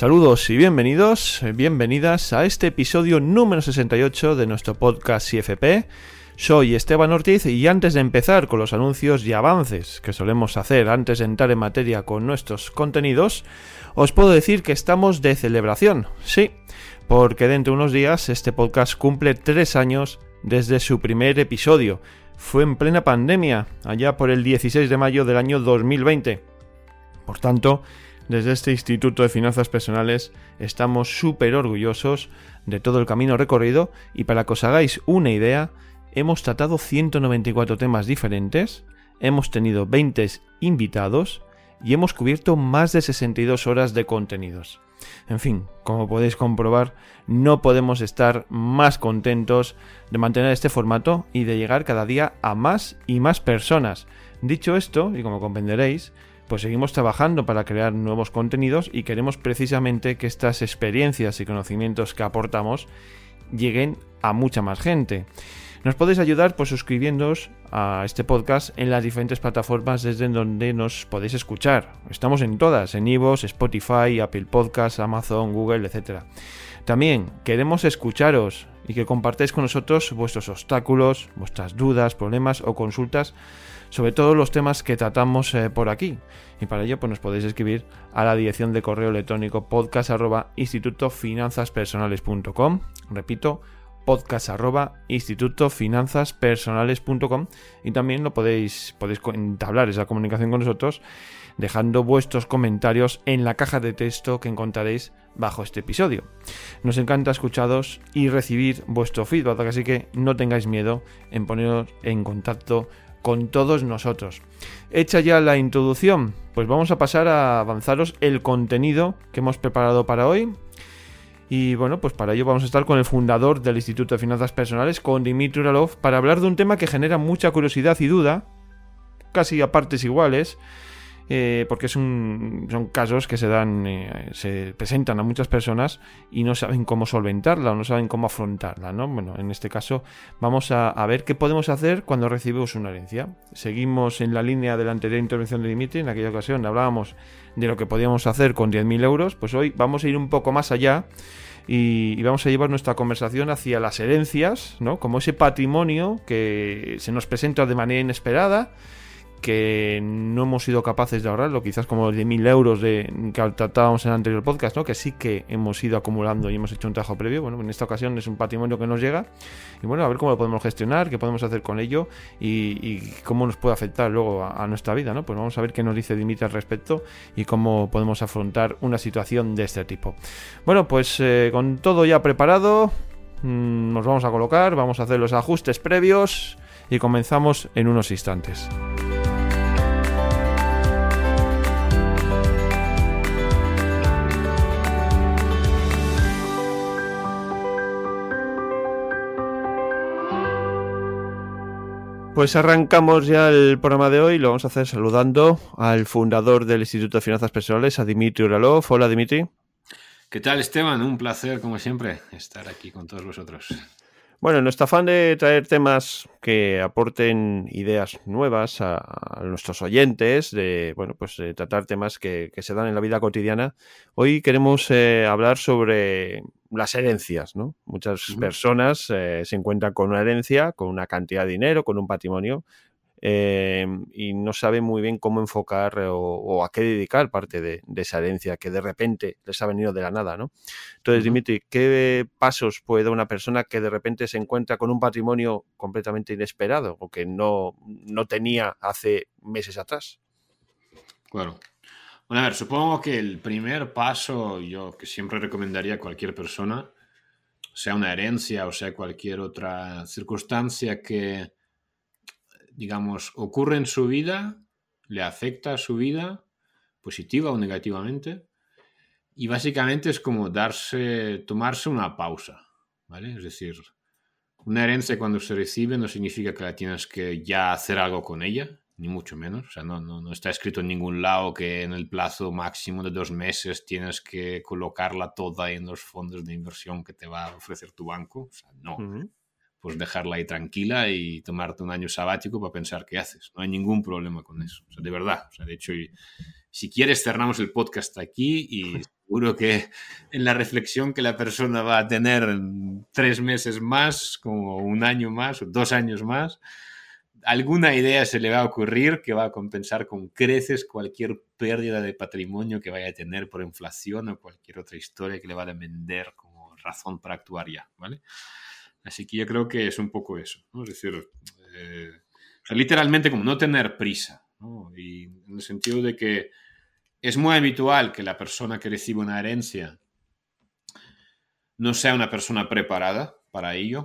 Saludos y bienvenidos, bienvenidas a este episodio número 68 de nuestro podcast CFP. Soy Esteban Ortiz y antes de empezar con los anuncios y avances que solemos hacer antes de entrar en materia con nuestros contenidos, os puedo decir que estamos de celebración, sí, porque dentro de unos días este podcast cumple tres años desde su primer episodio. Fue en plena pandemia, allá por el 16 de mayo del año 2020. Por tanto, desde este Instituto de Finanzas Personales estamos súper orgullosos de todo el camino recorrido y para que os hagáis una idea, hemos tratado 194 temas diferentes, hemos tenido 20 invitados y hemos cubierto más de 62 horas de contenidos. En fin, como podéis comprobar, no podemos estar más contentos de mantener este formato y de llegar cada día a más y más personas. Dicho esto, y como comprenderéis, pues seguimos trabajando para crear nuevos contenidos y queremos precisamente que estas experiencias y conocimientos que aportamos lleguen a mucha más gente. Nos podéis ayudar pues suscribiéndoos a este podcast en las diferentes plataformas desde donde nos podéis escuchar. Estamos en todas, en Ivos, Spotify, Apple Podcasts, Amazon, Google, etc. También queremos escucharos y que compartáis con nosotros vuestros obstáculos, vuestras dudas, problemas o consultas sobre todos los temas que tratamos eh, por aquí. Y para ello pues nos podéis escribir a la dirección de correo electrónico podcast Repito, podcast institutofinanzaspersonales.com y también lo podéis, podéis entablar esa comunicación con nosotros dejando vuestros comentarios en la caja de texto que encontraréis bajo este episodio. Nos encanta escucharos y recibir vuestro feedback, así que no tengáis miedo en poneros en contacto con todos nosotros. Hecha ya la introducción, pues vamos a pasar a avanzaros el contenido que hemos preparado para hoy y bueno, pues para ello vamos a estar con el fundador del Instituto de Finanzas Personales, con Dimitri Uralov, para hablar de un tema que genera mucha curiosidad y duda, casi a partes iguales, eh, porque son casos que se dan, eh, se presentan a muchas personas y no saben cómo solventarla o no saben cómo afrontarla, ¿no? Bueno, en este caso vamos a, ver qué podemos hacer cuando recibimos una herencia. Seguimos en la línea de la anterior intervención de Dimitri, en aquella ocasión hablábamos de lo que podíamos hacer con 10.000 euros, pues hoy vamos a ir un poco más allá y, vamos a llevar nuestra conversación hacia las herencias, ¿no? Como ese patrimonio que se nos presenta de manera inesperada que no hemos sido capaces de ahorrarlo, quizás como de mil euros que tratábamos en el anterior podcast, ¿no? que sí que hemos ido acumulando y hemos hecho un trabajo previo. Bueno, en esta ocasión es un patrimonio que nos llega y bueno, a ver cómo lo podemos gestionar, qué podemos hacer con ello y, cómo nos puede afectar luego a, nuestra vida. ¿no? Pues vamos a ver qué nos dice Dimitri al respecto y cómo podemos afrontar una situación de este tipo. Bueno, pues eh, con todo ya preparado, mm, nos vamos a colocar, vamos a hacer los ajustes previos y comenzamos en unos instantes. Pues arrancamos ya el programa de hoy. Lo vamos a hacer saludando al fundador del Instituto de Finanzas Personales, a Dimitri Uralov. Hola, Dimitri. ¿Qué tal, Esteban? Un placer, como siempre, estar aquí con todos vosotros. Bueno, nuestro afán de traer temas que aporten ideas nuevas a, nuestros oyentes, de bueno, pues tratar temas que, se dan en la vida cotidiana. Hoy queremos eh, hablar sobre las herencias, ¿no? Muchas personas eh, se encuentran con una herencia, con una cantidad de dinero, con un patrimonio, eh, y no saben muy bien cómo enfocar o, a qué dedicar parte de, esa herencia que de repente les ha venido de la nada, ¿no? Entonces, Dimitri, ¿qué pasos puede dar una persona que de repente se encuentra con un patrimonio completamente inesperado o que no, no tenía hace meses atrás? Claro. Bueno, a ver, supongo que el primer paso, yo que siempre recomendaría a cualquier persona, sea una herencia o sea cualquier otra circunstancia que digamos, ocurre en su vida, le afecta a su vida, positiva o negativamente, y básicamente es como darse, tomarse una pausa, ¿vale? Es decir, una herencia cuando se recibe no significa que la tienes que ya hacer algo con ella, ni mucho menos. O sea, no, no, no, está escrito en ningún lado que en el plazo máximo de dos meses tienes que colocarla toda en los fondos de inversión que te va a ofrecer tu banco. O sea, no pues dejarla ahí tranquila y tomarte un año sabático para pensar qué haces. No hay ningún problema con eso. O sea, de verdad. O sea, de hecho, si quieres, cerramos el podcast aquí y seguro que en la reflexión que la persona va a tener tres meses más, como un año más o dos años más, alguna idea se le va a ocurrir que va a compensar con creces cualquier pérdida de patrimonio que vaya a tener por inflación o cualquier otra historia que le va a vender como razón para actuar ya, ¿vale? Así que yo creo que es un poco eso. Es decir, eh, literalmente como no tener prisa. Y en el sentido de que es muy habitual que la persona que recibe una herencia no sea una persona preparada para ello,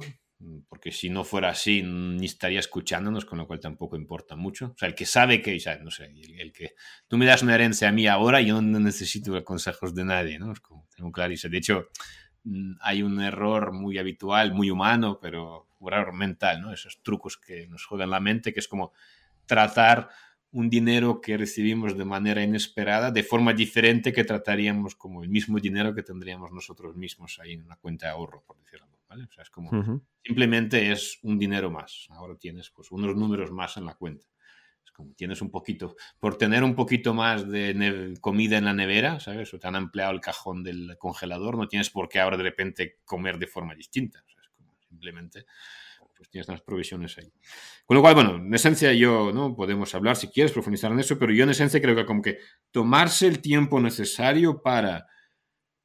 porque si no fuera así, ni estaría escuchándonos, con lo cual tampoco importa mucho. O sea, el que sabe que, ya, no sé, el, que tú me das una herencia a mí ahora, yo no necesito consejos de nadie, ¿no? Es como, tengo clarísimo. De hecho, hay un error muy habitual, muy humano, pero un error mental, ¿no? Esos trucos que nos juegan la mente, que es como tratar un dinero que recibimos de manera inesperada de forma diferente que trataríamos como el mismo dinero que tendríamos nosotros mismos ahí en una cuenta de ahorro, por decirlo. ¿vale? O sea, es como simplemente es un dinero más. Ahora tienes pues unos números más en la cuenta. Como tienes un poquito, por tener un poquito más de comida en la nevera, ¿sabes? O te han ampliado el cajón del congelador, no tienes por qué ahora de repente comer de forma distinta. Simplemente pues tienes las provisiones ahí. Con lo cual, bueno, en esencia yo, ¿no? Podemos hablar si quieres profundizar en eso, pero yo en esencia creo que como que tomarse el tiempo necesario para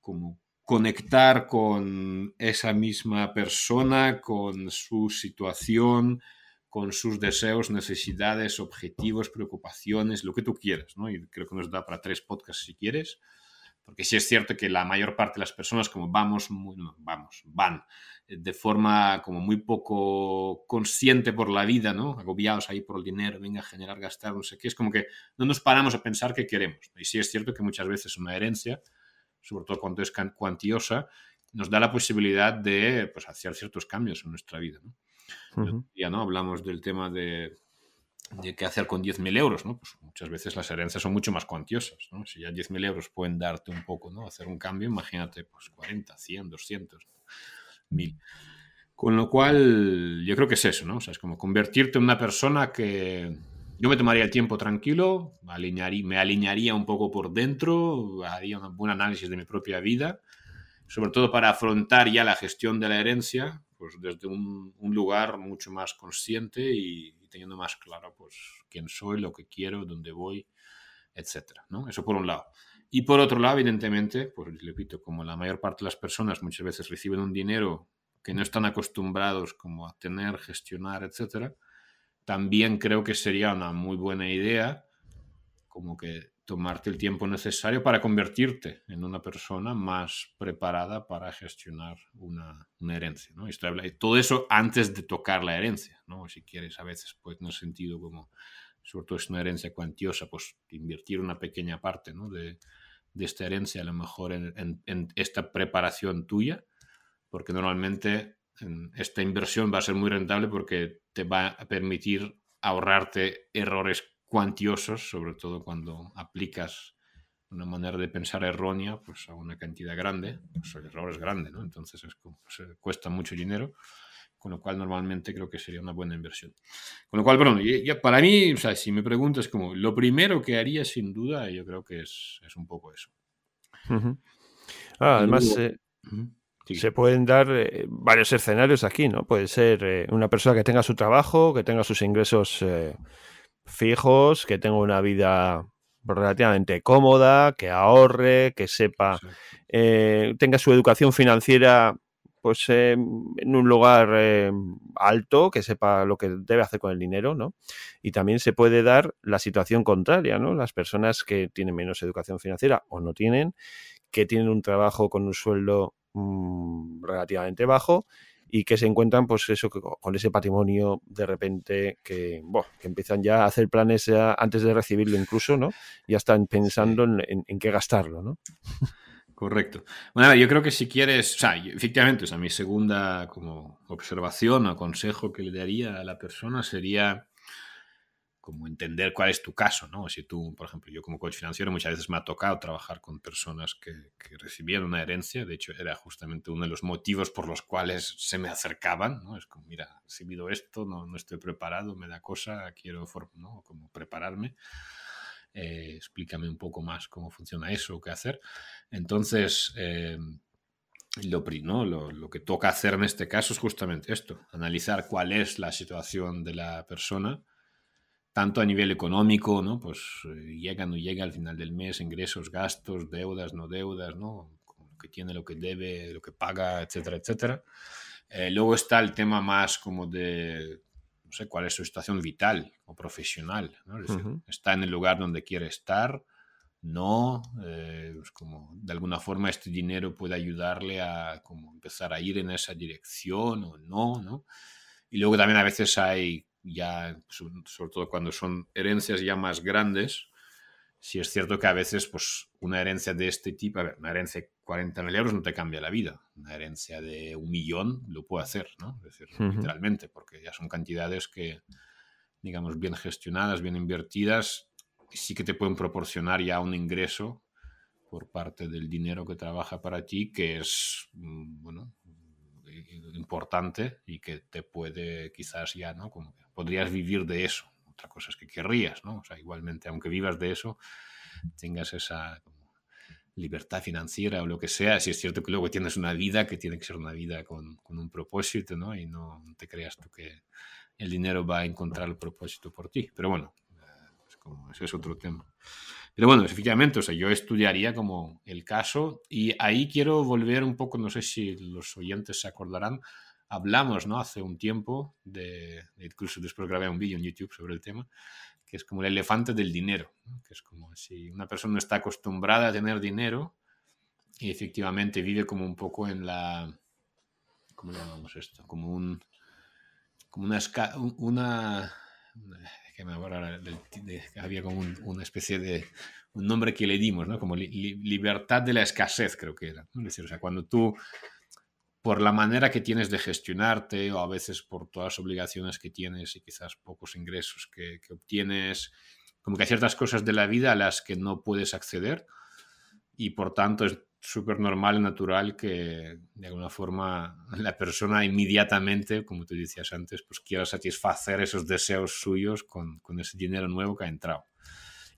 como conectar con esa misma persona, con su situación, con sus deseos, necesidades, objetivos, preocupaciones, lo que tú quieras, ¿no? Y creo que nos da para tres podcasts si quieres, porque sí es cierto que la mayor parte de las personas como vamos, vamos, van de forma como muy poco consciente por la vida, ¿no? Agobiados ahí por el dinero, venga a generar, gastar, no sé qué. Es como que no nos paramos a pensar qué queremos. Y sí es cierto que muchas veces una herencia, sobre todo cuando es cuantiosa, nos da la posibilidad de pues, hacer ciertos cambios en nuestra vida. ¿no? Ya no hablamos del tema de, de qué hacer con 10.000 euros. ¿no? Pues muchas veces las herencias son mucho más cuantiosas. ¿no? Si ya 10.000 euros pueden darte un poco, ¿no? hacer un cambio, imagínate pues 40, 100, 200 mil. Con lo cual, yo creo que es eso, ¿no? O sea, es como convertirte en una persona que yo me tomaría el tiempo tranquilo, me alinearía un poco por dentro, haría un buen análisis de mi propia vida, sobre todo para afrontar ya la gestión de la herencia, pues desde un, lugar mucho más consciente y, teniendo más claro, pues, quién soy, lo que quiero, dónde voy, etcétera, ¿no? Eso por un lado. Y por otro lado, evidentemente, pues repito, como la mayor parte de las personas muchas veces reciben un dinero que no están acostumbrados como a tener, gestionar, etcétera, también creo que sería una muy buena idea como que tomarte el tiempo necesario para convertirte en una persona más preparada para gestionar una, una herencia. ¿no? todo eso antes de tocar la herencia, ¿no? si quieres a veces, pues no sentido como, sobre todo es una herencia cuantiosa, pues invertir una pequeña parte ¿no? de, de esta herencia, a lo mejor en, esta preparación tuya, porque normalmente esta inversión va a ser muy rentable porque te va a permitir ahorrarte errores cuantiosos, sobre todo cuando aplicas una manera de pensar errónea pues a una cantidad grande, pues el error es grande, ¿no? Entonces es pues, cuesta mucho dinero con lo cual normalmente creo que sería una buena inversión. Con lo cual, bueno, ya, para mí, o sea, si me preguntas como lo primero que haría sin duda, yo creo que es, es un poco eso. Ah, además, eh, se pueden dar eh, varios escenarios aquí, ¿no? Puede ser eh, una persona que tenga su trabajo, que tenga sus ingresos fijos, que tenga una vida relativamente cómoda, que ahorre, que sepa, tenga su educación financiera pues eh, en un lugar eh, alto, que sepa lo que debe hacer con el dinero, ¿no? Y también se puede dar la situación contraria, ¿no? Las personas que tienen menos educación financiera o no tienen, que tienen un trabajo con un sueldo mm, relativamente bajo y que se encuentran, pues eso, con ese patrimonio de repente que, que empiezan ya a hacer planes antes de recibirlo incluso, ¿no? Ya están pensando en, en qué gastarlo, ¿no? Correcto. Bueno, yo creo que si quieres, o sea, efectivamente, o sea, mi segunda como observación o consejo que le daría a la persona sería como entender cuál es tu caso, ¿no? Si tú, por ejemplo, yo como coach financiero muchas veces me ha tocado trabajar con personas que, que recibieron una herencia, de hecho era justamente uno de los motivos por los cuales se me acercaban, ¿no? Es como, mira, he recibido esto, no, no estoy preparado, me da cosa, quiero ¿no? como prepararme. eh, explícame un poco más cómo funciona eso, qué hacer. Entonces, eh, lo, ¿no? Lo, lo, que toca hacer en este caso es justamente esto, analizar cuál es la situación de la persona, tanto a nivel económico, ¿no? Pues eh, llega, no llega al final del mes, ingresos, gastos, deudas, no deudas, ¿no? Lo que tiene, lo que debe, lo que paga, etcétera, etcétera. Eh, luego está el tema más como de, no sé, cuál es su situación vital o profesional, ¿no? Es decir, está en el lugar donde quiere estar, no, eh, pues como de alguna forma este dinero puede ayudarle a como empezar a ir en esa dirección o no, ¿no? Y luego también a veces hay ya, sobre todo cuando son herencias ya más grandes, si es cierto que a veces pues una herencia de este tipo, a ver, una herencia de 40.000 euros no te cambia la vida, una herencia de un millón lo puede hacer, ¿no? Es decir, literalmente, porque ya son cantidades que, digamos, bien gestionadas, bien invertidas, sí que te pueden proporcionar ya un ingreso por parte del dinero que trabaja para ti, que es, mm, bueno, importante y que te puede quizás ya, ¿no? Como podrías vivir de eso. Otra cosa es que querrías, ¿no? O sea, igualmente, aunque vivas de eso, tengas esa libertad financiera o lo que sea, si es cierto que luego tienes una vida que tiene que ser una vida con, con un propósito, ¿no? Y no te creas tú que el dinero va a encontrar el propósito por ti. Pero bueno, como ese es otro tema. Pero bueno, efectivamente, o sea, yo estudiaría como el caso y ahí quiero volver un poco, no sé si los oyentes se acordarán, hablamos, ¿no? Hace un tiempo, de, incluso después grabé un vídeo en YouTube sobre el tema, que es como el elefante del dinero, que es como si una persona está acostumbrada a tener dinero y efectivamente vive como un poco en la, ¿cómo llamamos esto? Como un, como una, una que me había como una especie de un nombre que le dimos, ¿no? Como libertad de la escasez, creo que era. Es decir, o sea, cuando tú, por la manera que tienes de gestionarte, o a veces por todas las obligaciones que tienes y quizás pocos ingresos que, que obtienes, como que hay ciertas cosas de la vida a las que no puedes acceder y por tanto es súper normal y natural que de alguna forma la persona inmediatamente, como tú decías antes, pues quiera satisfacer esos deseos suyos con, con, ese dinero nuevo que ha entrado.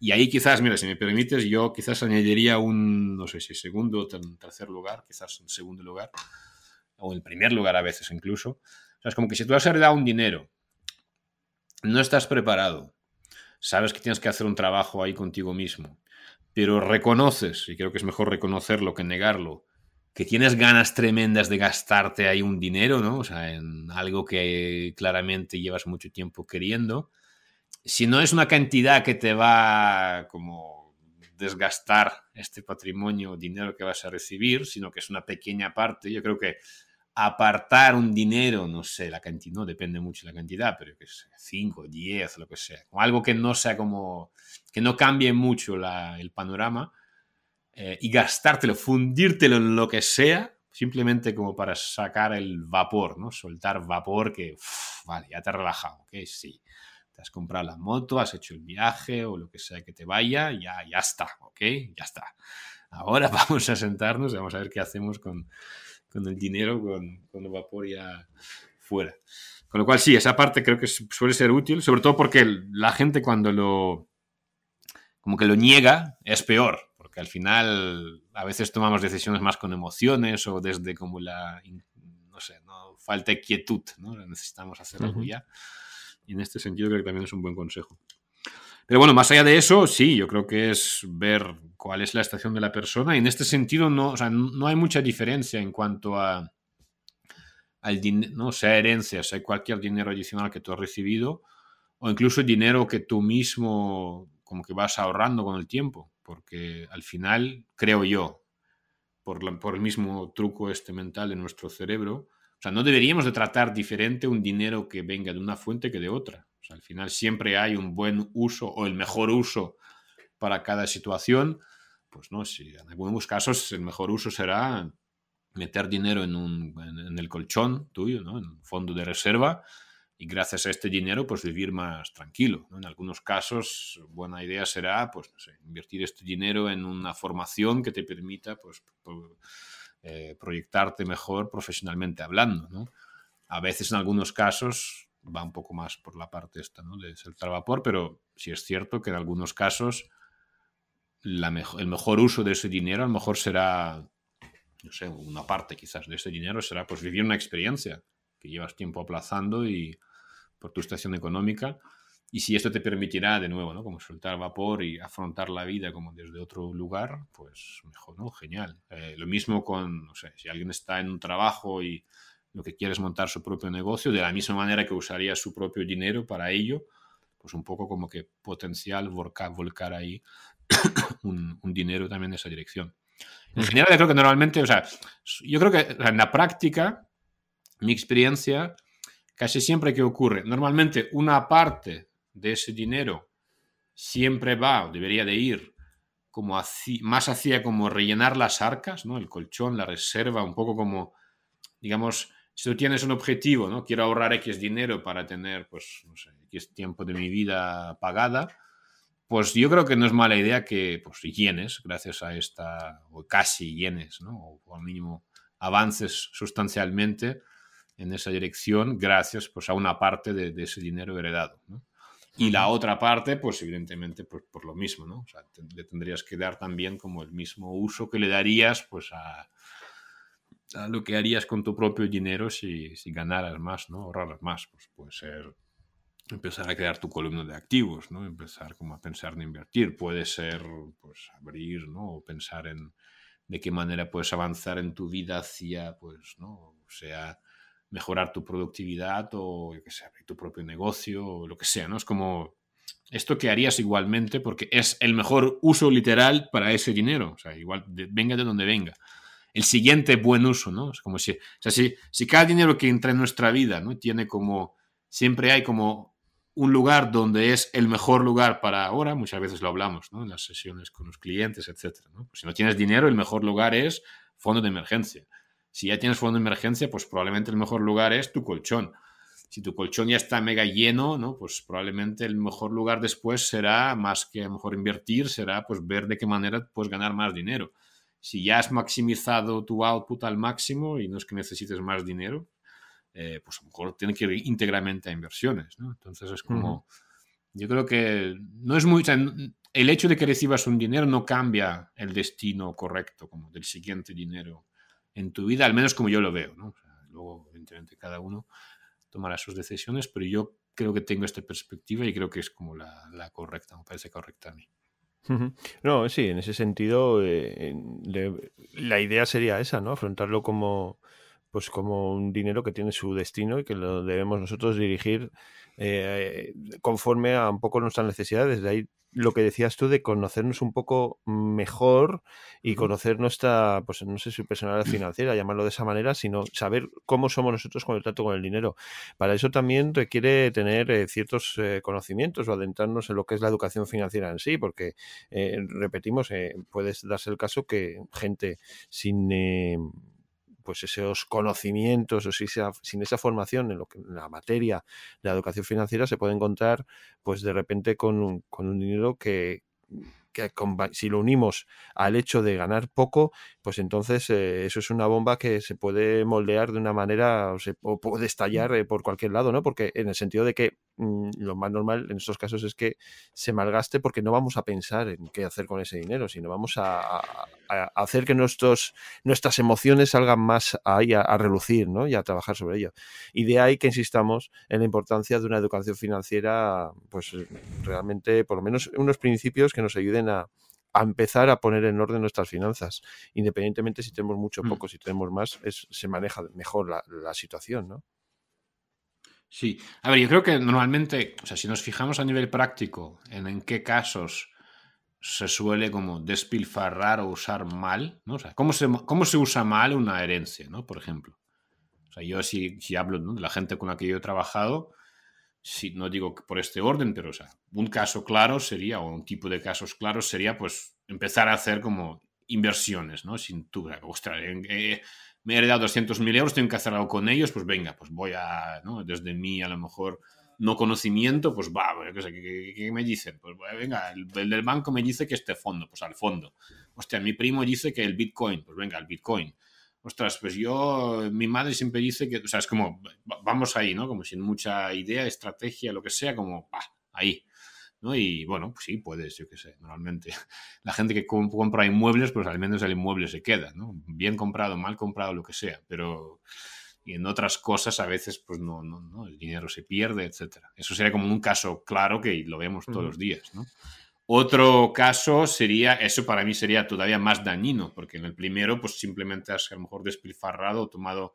Y ahí quizás, mira, si me permites, yo quizás añadiría un, no sé si segundo o tercer lugar, quizás un segundo lugar, o el primer lugar a veces incluso. O sea, es como que si tú has heredado un dinero, no estás preparado, sabes que tienes que hacer un trabajo ahí contigo mismo, pero reconoces, y creo que es mejor reconocerlo que negarlo, que tienes ganas tremendas de gastarte ahí un dinero, ¿no? O sea, en algo que claramente llevas mucho tiempo queriendo. Si no es una cantidad que te va como desgastar este patrimonio, dinero que vas a recibir, sino que es una pequeña parte, yo creo que apartar un dinero, no sé, la cantidad, no depende mucho de la cantidad, pero que sea 5, 10, lo que sea, algo que no sea como, que no cambie mucho la, el panorama eh, y gastártelo, fundírtelo en lo que sea, simplemente como para sacar el vapor, ¿no? Soltar vapor que, vale, ya te has relajado, ¿ok? Sí. Te has comprado la moto, has hecho el viaje o lo que sea que te vaya, ya, ya está, ¿ok? Ya está. Ahora vamos a sentarnos y vamos a ver qué hacemos con, con el dinero, con, con el vapor ya fuera. Con lo cual, sí, esa parte creo que suele ser útil, sobre todo porque la gente cuando lo, como que lo niega, es peor, porque al final a veces tomamos decisiones más con emociones o desde como la, no sé, no falta quietud, ¿no? Necesitamos hacer algo ya. Y en este sentido creo que también es un buen consejo. Pero bueno, más allá de eso, sí, yo creo que es ver cuál es la estación de la persona y en este sentido no, o sea, no hay mucha diferencia en cuanto a al no sea herencia, sea cualquier dinero adicional que tú has recibido o incluso dinero que tú mismo como que vas ahorrando con el tiempo, porque al final, creo yo, por, por el mismo truco este mental de nuestro cerebro, o sea, no deberíamos de tratar diferente un dinero que venga de una fuente que de otra. Al final siempre hay un buen uso o el mejor uso para cada situación. Pues no, si en algunos casos el mejor uso será meter dinero en, un, en, el colchón tuyo, ¿no? en un fondo de reserva, y gracias a este dinero, pues vivir más tranquilo. En algunos casos, buena idea será, pues, invertir este dinero en una formación que te permita, pues, eh, proyectarte mejor profesionalmente hablando, ¿no? A veces, en algunos casos, va un poco más por la parte esta, ¿no? De saltar vapor, pero sí es cierto que en algunos casos el mejor uso de ese dinero a lo mejor será, no sé, una parte quizás de ese dinero será pues vivir una experiencia que llevas tiempo aplazando y por tu estación económica. Y si esto te permitirá de nuevo, ¿no? Como soltar vapor y afrontar la vida como desde otro lugar, pues mejor, ¿no? Genial. Eh, lo mismo con, no sé, si alguien está en un trabajo y lo que quiere es montar su propio negocio, de la misma manera que usaría su propio dinero para ello, pues un poco como que potencial volcar, volcar ahí un, dinero también en esa dirección. En general, yo creo que normalmente, o sea, yo creo que en la práctica, mi experiencia, casi siempre que ocurre, normalmente una parte de ese dinero siempre va, o debería de ir, como más hacia como rellenar las arcas, ¿no? El colchón, la reserva, un poco como, digamos, si tú tienes un objetivo, ¿no? Quiero ahorrar X dinero para tener, pues, no sé, X tiempo de mi vida pagada, pues yo creo que no es mala idea que, pues, llenes, gracias a esta, o casi llenes, ¿no? O al mínimo avances sustancialmente en esa dirección gracias, pues, a una parte de, ese dinero heredado, ¿no? Y la otra parte, pues evidentemente, pues, por lo mismo, ¿no? O sea, le tendrías que dar también como el mismo uso que le darías, pues, a, lo que harías con tu propio dinero si, ganaras más, ¿no? Ahorraras más. Pues puede ser empezar a crear tu columna de activos, ¿no? Empezar como a pensar en invertir. Puede ser, pues, abrir, ¿no? O pensar en de qué manera puedes avanzar en tu vida hacia, pues, ¿no? Sea, mejorar tu productividad o, yo qué abrir tu propio negocio lo que sea, ¿no? Es como esto que harías igualmente porque es el mejor uso literal para ese dinero. O sea, igual, venga de donde venga el siguiente buen uso, ¿no? Es como si, o sea, si, cada dinero que entra en nuestra vida, ¿no? Tiene como, siempre hay como un lugar donde es el mejor lugar para ahora, muchas veces lo hablamos, ¿no? En las sesiones con los clientes, etcétera, ¿no? Pues si no tienes dinero, el mejor lugar es fondo de emergencia. Si ya tienes fondo de emergencia, pues probablemente el mejor lugar es tu colchón. Si tu colchón ya está mega lleno, ¿no? Pues probablemente el mejor lugar después será, más que mejor invertir, será pues ver de qué manera puedes ganar más dinero si ya has maximizado tu output al máximo y no es que necesites más dinero, eh, pues a lo mejor tiene que ir íntegramente a inversiones, ¿no? Entonces es como, yo creo que no es muy, el hecho de que recibas un dinero no cambia el destino correcto como del siguiente dinero en tu vida, al menos como yo lo veo, ¿no? luego, evidentemente, cada uno tomará sus decisiones, pero yo creo que tengo esta perspectiva y creo que es como la, la correcta, me parece correcta a mí. No, sí, en ese sentido, eh, la idea sería esa, ¿no? Afrontarlo como, pues como un dinero que tiene su destino y que lo debemos nosotros dirigir eh, conforme a un poco nuestras necesidades. De ahí lo que decías tú de conocernos un poco mejor y conocer nuestra, pues no sé si personalidad financiera, llamarlo de esa manera, sino saber cómo somos nosotros con el trato con el dinero. Para eso también requiere tener eh, ciertos eh, conocimientos o adentrarnos en lo que es la educación financiera en sí, porque, repetimos, puede darse el caso que gente sin pues esos conocimientos o sin esa formación en, lo que, en la materia de la educación financiera se puede encontrar pues de repente con con un dinero que, que si lo unimos al hecho de ganar poco, pues entonces eh, eso es una bomba que se puede moldear de una manera o, se, puede estallar eh, por cualquier lado, ¿no? Porque en el sentido de que mm, lo más normal en estos casos es que se malgaste porque no vamos a pensar en qué hacer con ese dinero, sino vamos a, hacer que nuestros, nuestras emociones salgan más ahí a, relucir, ¿no? Y a trabajar sobre ello. Y de ahí que insistamos en la importancia de una educación financiera, pues realmente, por lo menos unos principios que nos ayuden a, empezar a poner en orden nuestras finanzas. Independientemente si tenemos mucho o mm. poco, si tenemos más, se maneja mejor la, situación, ¿no? Sí, a ver, yo creo que normalmente, o sea, si nos fijamos a nivel práctico en en qué casos se suele como despilfarrar o usar mal, ¿no? O sea, ¿cómo se, cómo se usa mal una herencia, ¿no? Por ejemplo. O sea, yo si, si hablo de la gente con la que yo he trabajado, si, no digo por este orden, pero o sea, un caso claro sería, o un tipo de casos claros sería, pues, empezar a hacer como inversiones, ¿no? Sin tú, ostras, eh, me he heredado 200.000 euros, tengo que hacer algo con ellos, pues venga, pues voy a, ¿no? Desde mí a lo mejor no conocimiento, pues va, ¿qué, qué, me dicen? Pues venga, el, el, del banco me dice que este fondo, pues al fondo. Hostia, mi primo dice que el Bitcoin, pues venga, el Bitcoin ostras, pues yo, mi madre siempre dice que, o sea, es como, vamos ahí, ¿no? Como sin mucha idea, estrategia, lo que sea, como, ahí. ¿no? Y bueno, pues sí, puedes, yo qué sé, normalmente. La gente que compra inmuebles, pues al menos el inmueble se queda, ¿no? Bien comprado, mal comprado, lo que sea, pero y en otras cosas a veces pues no, no, no el dinero se pierde, etcétera. Eso sería como un caso claro que lo vemos todos los días, ¿no? Otro caso sería, eso para mí sería todavía más dañino, porque en el primero pues simplemente has a lo mejor despilfarrado o tomado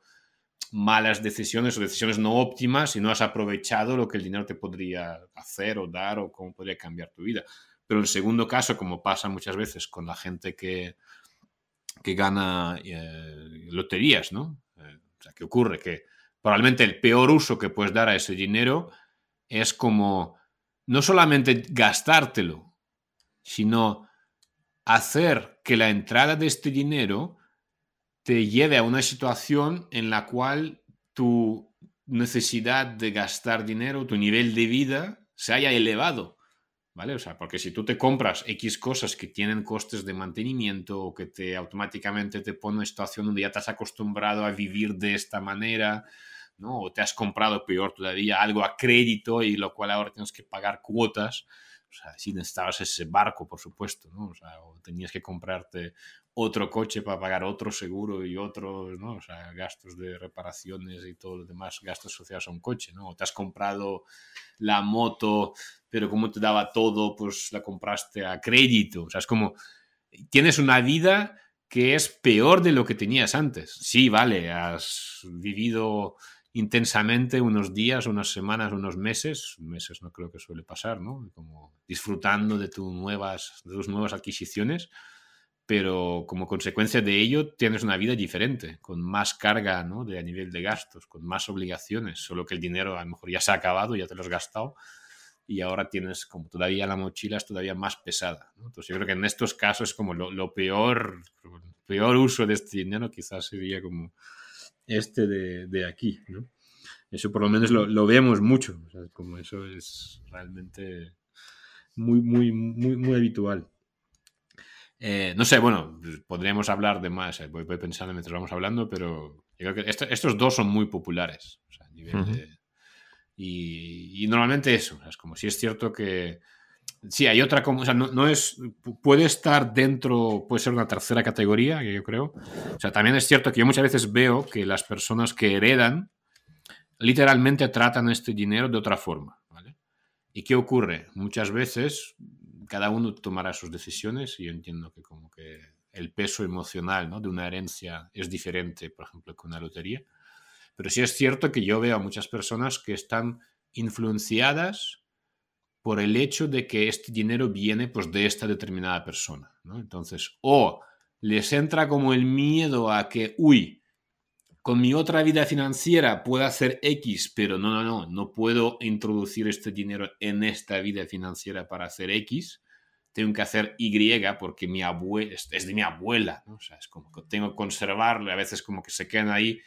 malas decisiones o decisiones no óptimas y no has aprovechado lo que el dinero te podría hacer o dar o cómo podría cambiar tu vida. Pero el segundo caso, como pasa muchas veces con la gente que, que gana eh, loterías, ¿no? Eh, o sea, ¿qué ocurre? Que probablemente el peor uso que puedes dar a ese dinero es como no solamente gastártelo, sino hacer que la entrada de este dinero te lleve a una situación en la cual tu necesidad de gastar dinero, tu nivel de vida se haya elevado. ¿Vale? O sea, porque si tú te compras X cosas que tienen costes de mantenimiento o que te automáticamente te pone en una situación donde ya te has acostumbrado a vivir de esta manera, ¿no? O te has comprado peor todavía algo a crédito y lo cual ahora tienes que pagar cuotas. Sea, si necesitabas ese barco, por supuesto, ¿no? O tenías que comprarte otro coche para pagar otro seguro y otros, ¿no? Gastos de reparaciones y todo lo demás, gastos asociados a un coche, ¿no? O te has comprado la moto, pero como te daba todo, pues la compraste a crédito. O sea, es como, tienes una vida que es peor de lo que tenías antes. Sí, vale, has vivido intensamente unos días, unas semanas, unos meses, meses no creo que suele pasar, ¿no? Como disfrutando de, tus nuevas, de tus nuevas adquisiciones, pero como consecuencia de ello tienes una vida diferente, con más carga ¿no? de, a nivel de gastos, con más obligaciones, solo que el dinero a lo mejor ya se ha acabado, ya te lo has gastado y ahora tienes como todavía la mochila es todavía más pesada. Entonces yo creo que en estos casos como lo, peor, peor uso de este dinero quizás sería como este de, de aquí. ¿no? Eso por lo menos lo, lo vemos mucho, como eso es realmente muy, muy, muy, muy habitual. Eh, no sé, bueno, podríamos hablar de más, eh, voy, pensando mientras vamos hablando, pero yo creo que estos dos son muy populares. y, normalmente eso, es como si es cierto que... Sí, hay otra como, o sea, no, es, puede estar dentro, puede ser una tercera categoría, que yo creo. O sea, también es cierto que yo muchas veces veo que las personas que heredan literalmente tratan este dinero de otra forma, ¿vale? ¿Y qué ocurre? Muchas veces cada uno tomará sus decisiones y yo entiendo que como que el peso emocional ¿no? de una herencia es diferente, por ejemplo, que una lotería. Pero sí es cierto que yo veo a muchas personas que están influenciadas por el hecho de que este dinero viene pues, de esta determinada persona. ¿no? Entonces, o les entra como el miedo a que, uy, con mi otra vida financiera puedo hacer X, pero no, no, no, no puedo introducir este dinero en esta vida financiera para hacer X. Tengo que hacer Y porque mi abuela es de mi abuela. O sea, es como que tengo que conservarlo, a veces como que se quedan ahí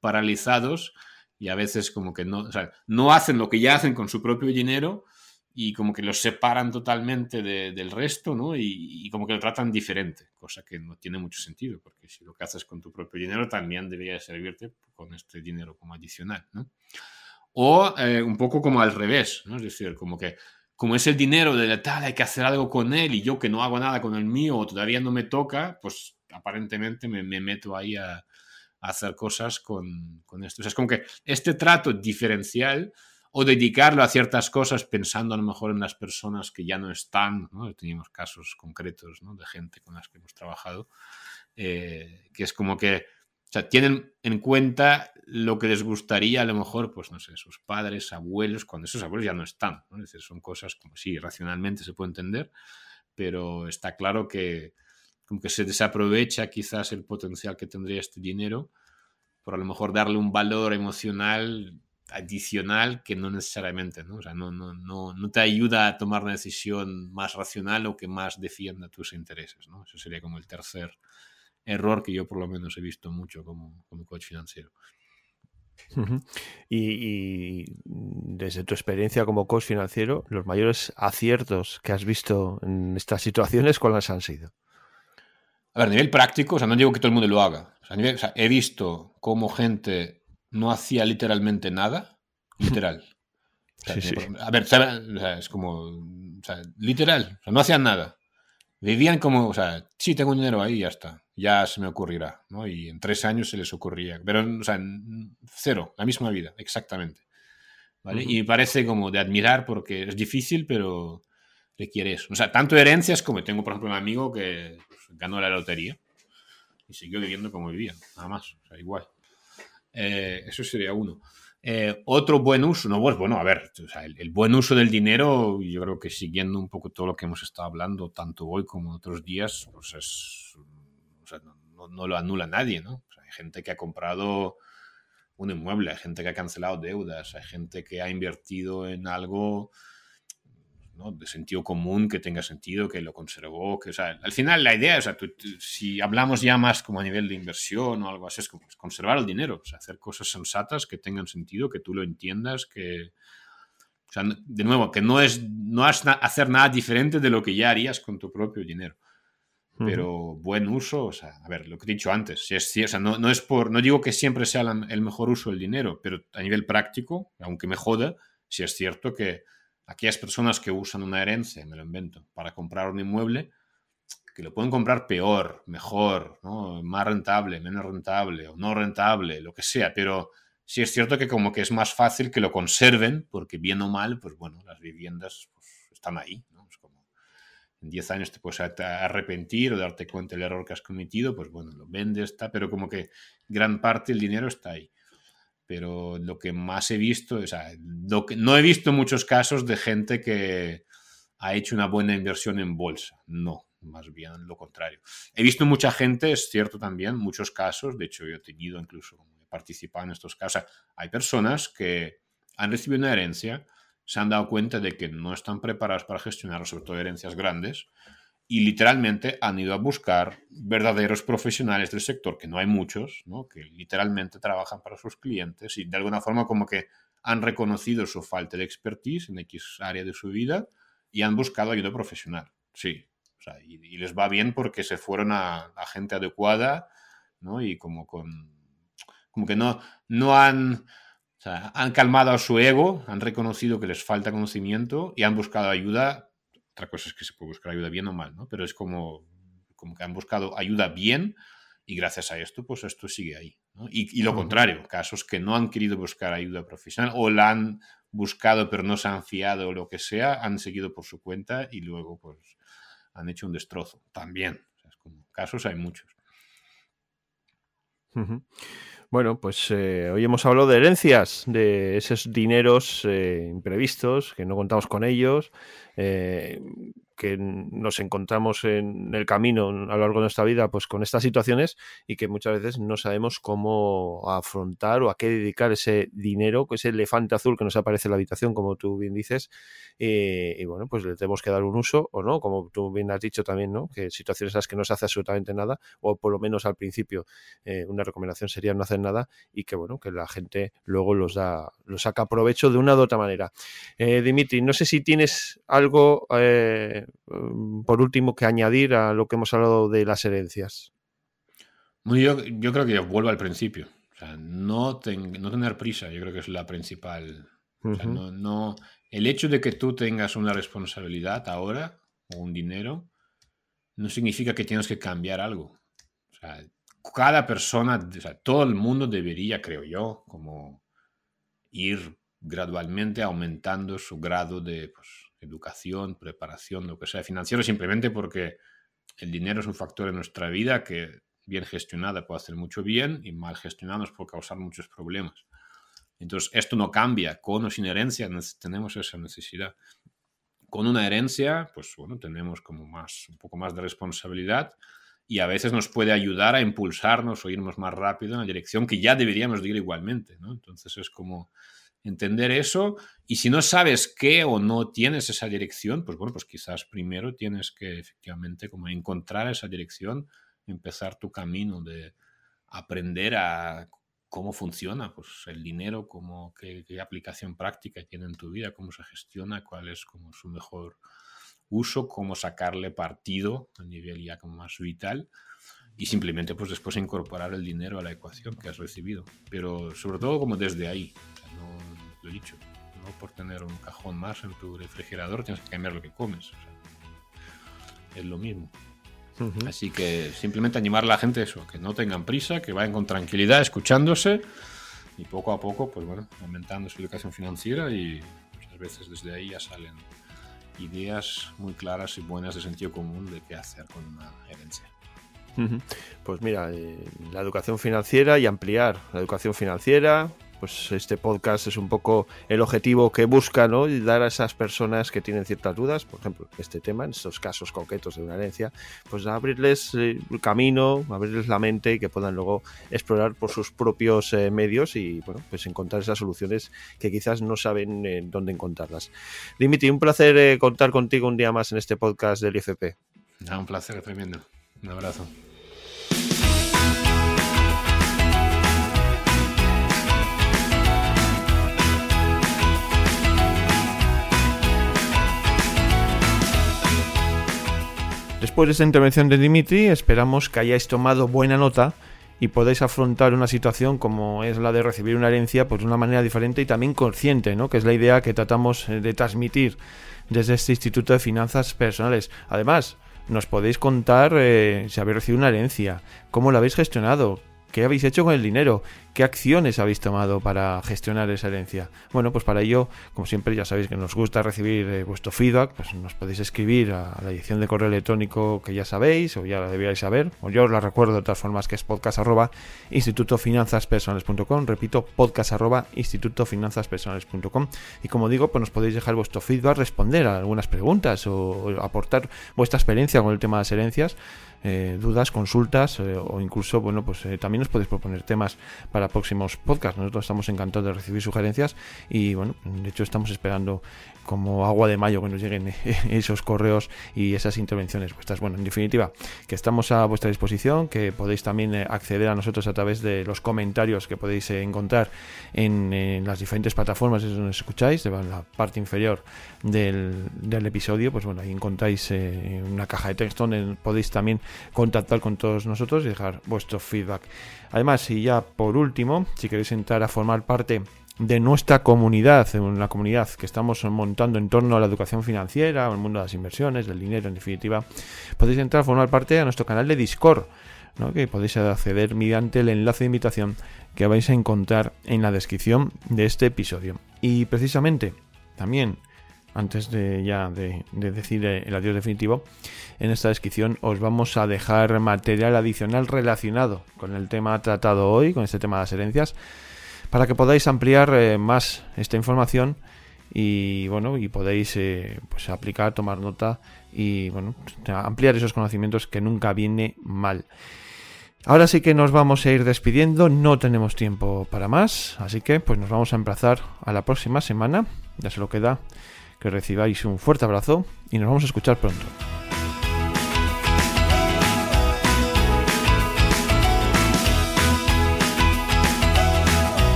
paralizados y a veces como que no, o sea, no hacen lo que ya hacen con su propio dinero y como que los separan totalmente del resto, ¿no? Y, como que lo tratan diferente, cosa que no tiene mucho sentido, porque si lo que haces con tu propio dinero también debería servirte con este dinero como adicional, ¿no? O eh, un poco como al revés, ¿no? Es decir, como que como es el dinero de la tal, hay que hacer algo con él y yo que no hago nada con el mío o todavía no me toca, pues aparentemente me, meto ahí a, a, hacer cosas con, con esto. O sea, es como que este trato diferencial o dedicarlo a ciertas cosas pensando a lo mejor en las personas que ya no están, ¿no? Teníamos casos concretos ¿no? de gente con las que hemos trabajado, eh, que es como que, o sea, tienen en cuenta lo que les gustaría a lo mejor, pues no sé, sus padres, abuelos, cuando esos abuelos ya no están, ¿no? Son cosas como sí, racionalmente se puede entender, pero está claro que como que se desaprovecha quizás el potencial que tendría este dinero por a lo mejor darle un valor emocional adicional que no necesariamente, ¿no? O sea, no, no, no, no, te ayuda a tomar una decisión más racional o que más defienda tus intereses, ¿no? Eso sería como el tercer error que yo por lo menos he visto mucho como, como coach financiero. y, desde tu experiencia como coach financiero, los mayores aciertos que has visto en estas situaciones, ¿cuáles han sido? A ver, a nivel práctico, o sea, no digo que todo el mundo lo haga. O sea, o sea, he visto cómo gente no hacía literalmente nada, literal. A ver, es como, literal, no hacían nada. Vivían como, o sea, sí, tengo dinero ahí, ya está, ya se me ocurrirá, ¿no? Y en tres años se les ocurría, pero, o sea, cero, la misma vida, exactamente. ¿Vale? Y parece como de admirar porque es difícil, pero requiere eso. O sea, tanto herencias como tengo, por ejemplo, un amigo que pues, ganó la lotería y siguió viviendo como vivía, nada más, o sea, igual. Eh, eso sería uno. Eh, otro buen uso, no, pues bueno, a ver, el, buen uso del dinero, yo creo que siguiendo un poco todo lo que hemos estado hablando, tanto hoy como otros días, pues es, no, lo anula nadie, ¿no? hay gente que ha comprado un inmueble, hay gente que ha cancelado deudas, hay gente que ha invertido en algo de sentido común, que tenga sentido, que lo conservó, que, o sea, al final la idea, o sea, si hablamos ya más como a nivel de inversión o algo así, es como conservar el dinero, o sea, hacer cosas sensatas que tengan sentido, que tú lo entiendas, que, o sea, de nuevo, que no es, no hacer nada diferente de lo que ya harías con tu propio dinero. Pero buen uso, o sea, a ver, lo que he dicho antes, si es, o sea, no, no, es por, no digo que siempre sea el mejor uso del dinero, pero a nivel práctico, aunque me joda, si es cierto que aquellas personas que usan una herencia, me lo invento, para comprar un inmueble, que lo pueden comprar peor, mejor, más rentable, menos rentable o no rentable, lo que sea, pero sí es cierto que como que es más fácil que lo conserven, porque bien o mal, pues bueno, las viviendas pues, están ahí, Es como en 10 años te puedes arrepentir o darte cuenta del error que has cometido, pues bueno, lo vendes, está, pero como que gran parte del dinero está ahí pero lo que más he visto, o sea, que, no he visto muchos casos de gente que ha hecho una buena inversión en bolsa, no, más bien lo contrario. He visto mucha gente, es cierto también, muchos casos, de hecho he tenido incluso, he participado en estos casos, hay personas que han recibido una herencia, se han dado cuenta de que no están preparados para gestionar, sobre todo herencias grandes, y literalmente han ido a buscar verdaderos profesionales del sector, que no hay muchos, ¿no? que literalmente trabajan para sus clientes y de alguna forma como que han reconocido su falta de expertise en X área de su vida y han buscado ayuda profesional. Sí, o sea, y, les va bien porque se fueron a, gente adecuada ¿no? y como con como que no, no han, han calmado a su ego, han reconocido que les falta conocimiento y han buscado ayuda otra cosa es que se puede buscar ayuda bien o mal, ¿no? Pero es como, como que han buscado ayuda bien y gracias a esto, pues esto sigue ahí. ¿no? Y, lo contrario, casos que no han querido buscar ayuda profesional o la han buscado pero no se han fiado o lo que sea, han seguido por su cuenta y luego pues han hecho un destrozo. También, como, casos hay muchos. Bueno, pues eh, hoy hemos hablado de herencias, de esos dineros eh, imprevistos, que no contamos con ellos, eh, que nos encontramos en el camino a lo largo de nuestra vida pues con estas situaciones y que muchas veces no sabemos cómo afrontar o a qué dedicar ese dinero, ese elefante azul que nos aparece en la habitación, como tú bien dices, y bueno, pues le tenemos que dar un uso o no, como tú bien has dicho también, ¿no? Que situaciones en las que no se hace absolutamente nada, o por lo menos al principio eh, una recomendación sería no hacer nada y que bueno, que la gente luego los da, los saca provecho de una u otra manera. Eh, Dimitri, no sé si tienes algo eh, por último, que añadir a lo que hemos hablado de las herencias? Yo, yo creo que vuelvo al principio. O sea, no, no tener prisa, yo creo que es la principal. no, el hecho de que tú tengas una responsabilidad ahora o un dinero no significa que tienes que cambiar algo. O sea, cada persona, o sea, todo el mundo debería, creo yo, como ir gradualmente aumentando su grado de pues, educación, preparación, lo que sea financiero, simplemente porque el dinero es un factor en nuestra vida que bien gestionada puede hacer mucho bien y mal gestionado nos puede causar muchos problemas. Entonces, esto no cambia. Con o sin herencia tenemos esa necesidad. Con una herencia, pues bueno, tenemos como más, un poco más de responsabilidad y a veces nos puede ayudar a impulsarnos o irnos más rápido en la dirección que ya deberíamos de ir igualmente, ¿no? Entonces es como entender eso y si no sabes qué o no tienes esa dirección, pues bueno, pues quizás primero tienes que efectivamente como encontrar esa dirección, empezar tu camino de aprender a cómo funciona pues el dinero, cómo, qué, aplicación práctica tiene en tu vida, cómo se gestiona, cuál es como su mejor uso, cómo sacarle partido a nivel ya como más vital y simplemente pues después incorporar el dinero a la ecuación que has recibido. Pero sobre todo como desde ahí, lo he dicho, no por tener un cajón más en tu refrigerador tienes que cambiar lo que comes. es lo mismo. Así que simplemente animar a la gente eso, que no tengan prisa, que vayan con tranquilidad escuchándose y poco a poco, pues bueno, aumentando su educación financiera y muchas veces desde ahí ya salen ideas muy claras y buenas de sentido común de qué hacer con una herencia. Pues mira, eh, la educación financiera y ampliar la educación financiera, pues este podcast es un poco el objetivo que busca, ¿no? Y dar a esas personas que tienen ciertas dudas, por ejemplo, este tema, en estos casos concretos de una herencia, pues abrirles eh, el camino, abrirles la mente y que puedan luego explorar por sus propios eh, medios y, bueno, pues encontrar esas soluciones que quizás no saben eh, dónde encontrarlas. Dimitri, un placer contar contigo un día más en este podcast del IFP. un placer tremendo. Un abrazo. Después de esta intervención de Dimitri, esperamos que hayáis tomado buena nota y podáis afrontar una situación como es la de recibir una herencia pues de una manera diferente y también consciente, ¿no? que es la idea que tratamos eh, de transmitir desde este Instituto de Finanzas Personales. Además, nos podéis contar eh, si habéis recibido una herencia, cómo la habéis gestionado, qué habéis hecho con el dinero, ¿Qué acciones habéis tomado para gestionar esa herencia? Bueno, pues para ello, como siempre, ya sabéis que nos gusta recibir eh, vuestro feedback, pues nos podéis escribir a la edición de correo electrónico que ya sabéis o ya la debíais saber, o yo os la recuerdo de todas formas que es podcast institutofinanzaspersonales.com, repito, podcast institutofinanzaspersonales.com y como digo, pues nos podéis dejar vuestro feedback, responder a algunas preguntas o aportar vuestra experiencia con el tema de las herencias, eh, dudas, consultas eh, o incluso, bueno, pues también os podéis proponer temas para para próximos podcasts. Nosotros estamos encantados de recibir sugerencias y bueno, de hecho estamos esperando como agua de mayo que nos lleguen esos correos y esas intervenciones vuestras. Bueno, en definitiva, que estamos a vuestra disposición, que podéis también eh, acceder a nosotros a través de los comentarios que podéis eh, encontrar en, las diferentes plataformas donde nos escucháis, en la parte inferior del, episodio, pues bueno, ahí encontráis eh, una caja de texto donde podéis también contactar con todos nosotros y dejar vuestro feedback. Además, y ya por último, si queréis entrar a formar parte de nuestra comunidad, una comunidad que estamos montando en torno a la educación financiera, al mundo de las inversiones, del dinero en definitiva, podéis entrar a formar parte de nuestro canal de Discord, que podéis acceder mediante el enlace de invitación que vais a encontrar en la descripción de este episodio. Y precisamente, también, antes de ya de, de decir el adiós definitivo, en esta descripción os vamos a dejar material adicional relacionado con el tema tratado hoy, con este tema de las herencias para que podáis ampliar eh, más esta información y bueno y podéis eh, pues aplicar tomar nota y bueno ampliar esos conocimientos que nunca viene mal. Ahora sí que nos vamos a ir despidiendo no tenemos tiempo para más así que pues nos vamos a emplazar a la próxima semana. Ya se lo queda que recibáis un fuerte abrazo y nos vamos a escuchar pronto